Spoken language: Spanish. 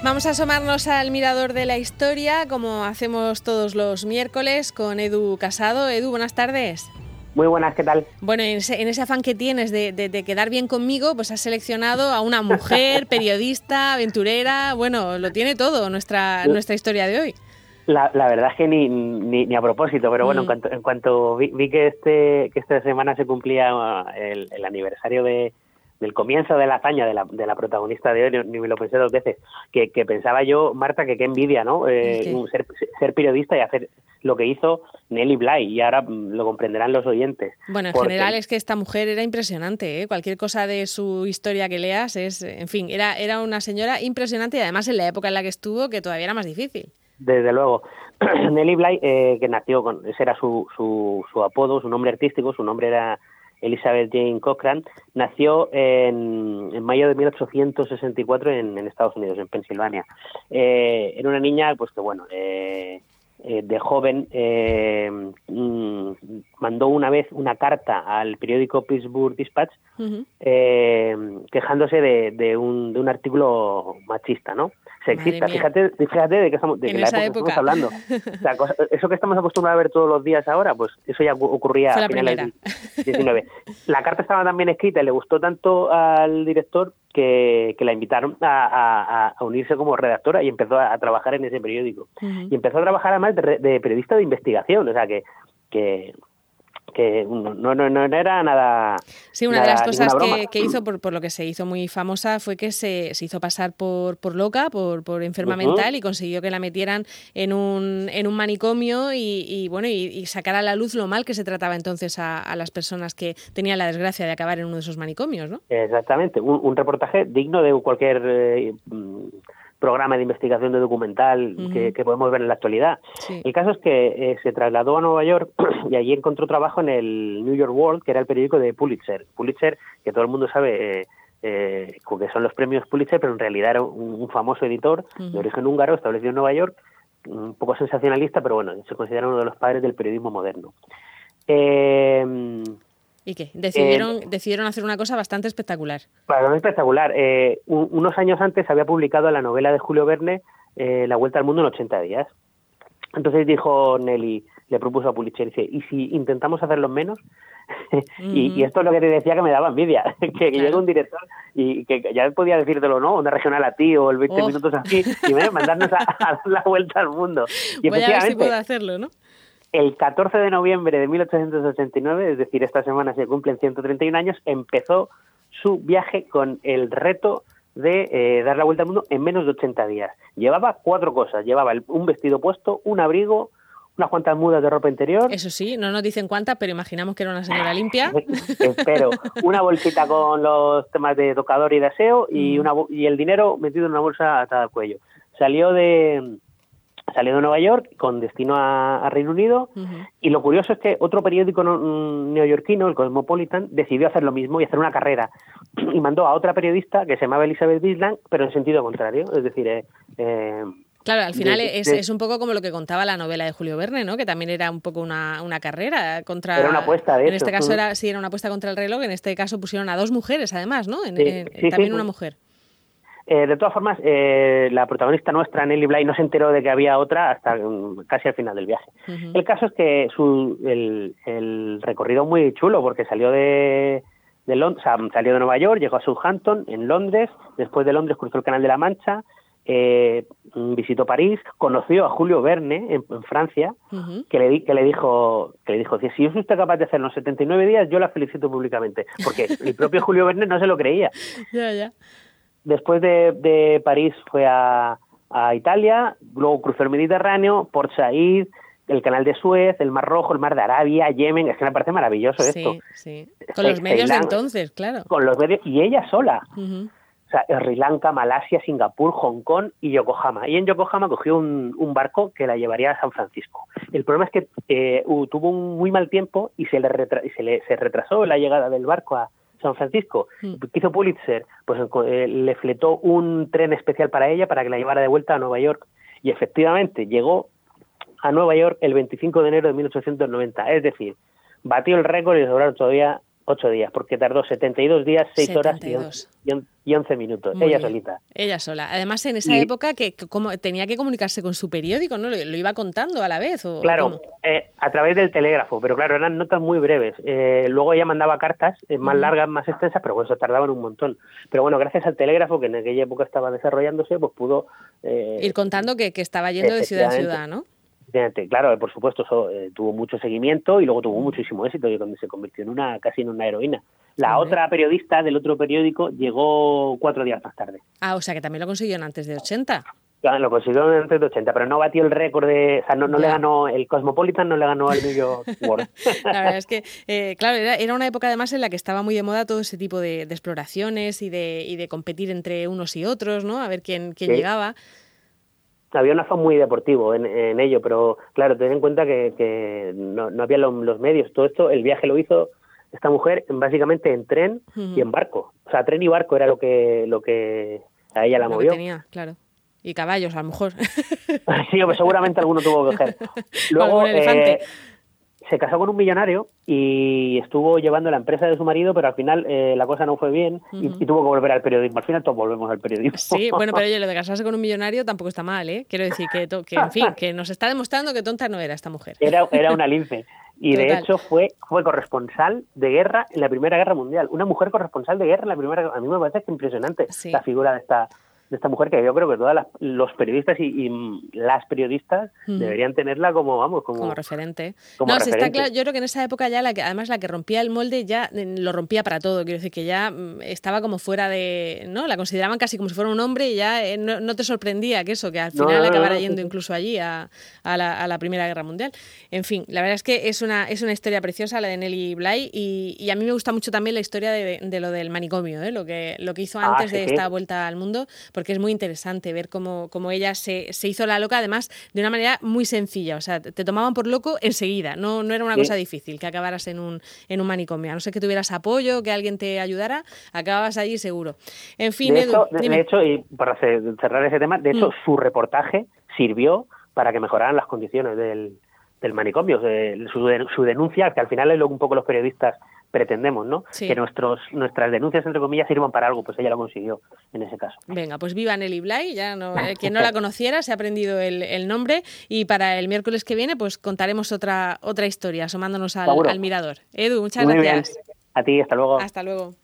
Vamos a asomarnos al mirador de la historia, como hacemos todos los miércoles con Edu Casado. Edu, buenas tardes. Muy buenas, ¿qué tal? Bueno, en ese, afán que tienes de, quedar bien conmigo, pues has seleccionado a una mujer, periodista, aventurera, bueno, lo tiene todo nuestra, nuestra historia de hoy. La, verdad es que ni, ni, a propósito, pero bueno, en mm. cuanto, en cuanto vi, que, este, que esta semana se cumplía el aniversario de, del comienzo de la hazaña de la, de la protagonista de hoy, ni me lo pensé dos veces, que, pensaba yo, Marta, que qué envidia, ¿no? Eh, ser, ser, periodista y hacer lo que hizo Nelly Bly, y ahora mm, lo comprenderán los oyentes. Bueno, en general es que esta mujer era impresionante, ¿eh? Cualquier cosa de su historia que leas es, en fin, era, era una señora impresionante y además en la época en la que estuvo, que todavía era más difícil. Desde luego. Nelly Bly, eh, que nació con, ese era su, su, su apodo, su nombre artístico, su nombre era Elizabeth Jane Cochran, nació en, en mayo de 1864 en, en, Estados Unidos, en Pensilvania. Eh, era una niña, pues que bueno, eh, eh, de joven eh, mm, mandó una vez una carta al periódico Pittsburgh Dispatch eh, quejándose de, de, un, de un artículo machista, ¿no? Sexista. Fíjate, fíjate de, que estamos, de la época, estamos hablando. eso que estamos acostumbrados a ver todos los días ahora, pues eso ya ocurría a finales del 19. La carta estaba tan bien escrita y le gustó tanto al director que, la invitaron a, unirse como redactora y empezó a, trabajar en ese periódico. Y empezó a trabajar además de, de, periodista de investigación, o sea que, que que no, no, no era nada. Sí, una de las cosas que, hizo, por, por, lo que se hizo muy famosa, fue que se, se hizo pasar por, por loca, por, por enferma mental y consiguió que la metieran en un, en un manicomio y, bueno, y, sacar a la luz lo mal que se trataba entonces a, a, las personas que tenían la desgracia de acabar en uno de esos manicomios, ¿no? Exactamente, un, reportaje digno de cualquier. Eh, programa de investigación de documental que, podemos ver en la actualidad. El caso es que eh, se trasladó a Nueva York y allí encontró trabajo en el New York World, que era el periódico de Pulitzer. Pulitzer, que todo el mundo sabe eh, eh que son los premios Pulitzer, pero en realidad era un, famoso editor de origen húngaro establecido en Nueva York, un poco sensacionalista, pero bueno, se considera uno de los padres del periodismo moderno. Eh, ¿Y qué? Decidieron, eh, decidieron hacer una cosa bastante espectacular. Bastante espectacular. Eh, unos años antes había publicado la novela de Julio Verne, eh, La Vuelta al Mundo en 80 días. Entonces dijo Nelly, le propuso a Pulitzer, dice, ¿y si intentamos hacerlo menos? y, esto es lo que te decía que me daba envidia, que, llega un director y que ya podía decírtelo, ¿no? Una regional a ti o el 20 minutos así, y mandarnos a, dar la vuelta al mundo. Y Voy a ver si puedo hacerlo, ¿no? El 14 de noviembre de 1889, es decir, esta semana se cumplen 131 años, empezó su viaje con el reto de eh, dar la vuelta al mundo en menos de 80 días. Llevaba cuatro cosas. Llevaba un vestido puesto, un abrigo, unas cuantas mudas de ropa interior. Eso sí, no nos dicen cuántas, pero imaginamos que era una señora limpia. Espero. Una bolsita con los temas de tocador y de aseo y, mm. una, y el dinero metido en una bolsa atada al cuello. Salió de, salió de Nueva York con destino a, Reino Unido y lo curioso es que otro periódico mm, neoyorquino, el Cosmopolitan, decidió hacer lo mismo y hacer una carrera y mandó a otra periodista que se llamaba Elizabeth Bisland, pero en sentido contrario, es decir, eh, eh, Claro, al final es, es, un poco como lo que contaba la novela de Julio Verne, ¿no? Que también era un poco una, una carrera contra. Era una apuesta, de En este caso era, sí, era una apuesta contra el reloj. En este caso pusieron a dos mujeres, además, ¿no? también una mujer. Eh, de todas formas, eh, la protagonista nuestra, Nelly Bly, no se enteró de que había otra hasta mm, casi al final del viaje. El caso es que su, el, el recorrido muy chulo porque salió de, de Londres, salió de Nueva York, llegó a Southampton, en Londres, después de Londres cruzó el Canal de la Mancha, eh, visitó París, conoció a Julio Verne en, Francia, que, le, que le dijo, que le dijo, si es usted capaz de hacerlo en 79 días, yo la felicito públicamente, porque el propio Julio Verne no se lo creía. ya, ya. Después de, París fue a, Italia, luego cruzó el Mediterráneo, Port Said, el canal de Suez, el Mar Rojo, el Mar de Arabia, Yemen, es que me parece maravilloso esto. Sí, con los medios de entonces, claro. Con los medios, y ella sola. O sea, Sri Lanka, Malasia, Singapur, Hong Kong y Yokohama. Y en Yokohama cogió un, barco que la llevaría a San Francisco. El problema es que eh, tuvo un muy mal tiempo y se le, se le se retrasó la llegada del barco a, San Francisco. Mm. ¿Qué hizo Pulitzer? Pues eh, le fletó un tren especial para ella para que la llevara de vuelta a Nueva York. Y efectivamente llegó a Nueva York el 25 de enero de 1890. Es decir, batió el récord y le sobraron todavía Ocho días, porque tardó 72 días, 6 horas y 11 minutos, ella solita. Ella sola. Además, en esa época que como, tenía que comunicarse con su periódico, ¿no? Lo, iba contando a la vez. ¿o, claro, eh, a través del telégrafo, pero claro, eran notas muy breves. Eh, luego ella mandaba cartas eh, más largas, más extensas, pero bueno, eso tardaban un montón. Pero bueno, gracias al telégrafo, que en aquella época estaba desarrollándose, pues pudo... Ir contando que, que estaba yendo de ciudad en ciudad, ¿no? Claro, por supuesto, eso, eh, tuvo mucho seguimiento y luego tuvo muchísimo éxito y se convirtió en una casi en una heroína. La otra periodista del otro periódico llegó cuatro días más tarde. Ah, o sea que también lo consiguieron antes de 80. lo consiguió antes de 80, pero no batió el récord de. O sea, no, no le ganó. El Cosmopolitan no le ganó al New York World. la verdad es que, eh, claro, era, una época además en la que estaba muy de moda todo ese tipo de, exploraciones y de, y de competir entre unos y otros, ¿no? A ver quién, quién llegaba había un afán muy deportivo en, ello, pero claro, ten en cuenta que, no, había los medios. Todo esto, el viaje lo hizo esta mujer básicamente en tren y en barco. O sea, tren y barco era lo que, lo que a ella la movió. tenía, claro. Y caballos, a lo mejor. sí, pues seguramente alguno tuvo que coger. Luego, eh, se casó con un millonario y estuvo llevando la empresa de su marido, pero al final eh, la cosa no fue bien y, tuvo que volver al periodismo. Al final todos volvemos al periodismo. Sí, bueno, pero oye, lo de casarse con un millonario tampoco está mal, ¿eh? Quiero decir que, que en fin, que nos está demostrando que tonta no era esta mujer. Era, era una lince. Y de hecho fue, fue corresponsal de guerra en la Primera Guerra Mundial. Una mujer corresponsal de guerra en la Primera Guerra. A mí me parece que impresionante la figura de esta, de esta mujer que yo creo que todos los periodistas y, las periodistas deberían tenerla como vamos como, referente. no está claro yo creo que en esa época ya la que además la que rompía el molde ya eh, lo rompía para todo. Quiero decir que ya mm, estaba como fuera de no la consideraban casi como si fuera un hombre y ya eh, no, te sorprendía que eso que al final acabara yendo incluso allí a, la, primera guerra mundial. En fin la verdad es que es una es una historia preciosa la de Nelly Bly y, a mí me gusta mucho también la historia de, lo del manicomio ¿eh? lo que lo que hizo ah, antes de esta vuelta al mundo porque es muy interesante ver cómo, cómo ella se, se, hizo la loca, además de una manera muy sencilla. O sea, te tomaban por loco enseguida, no, no era una cosa difícil que acabaras en un, en un manicomio. A no ser que tuvieras apoyo, que alguien te ayudara, acababas allí seguro. En fin, de, hecho, de hecho, y para cerrar ese tema, de hecho, mm. su reportaje sirvió para que mejoraran las condiciones del, del manicomio. Su, su denuncia, que al final es lo que un poco los periodistas pretendemos, ¿no? Que nuestros, nuestras denuncias, entre comillas, sirvan para algo, pues ella lo consiguió en ese caso. Venga, pues viva Nelly Bly, ya no, eh, quien no la conociera se ha aprendido el, nombre y para el miércoles que viene pues contaremos otra, otra historia asomándonos al, al mirador. Edu, muchas gracias. A ti, hasta luego. Hasta luego.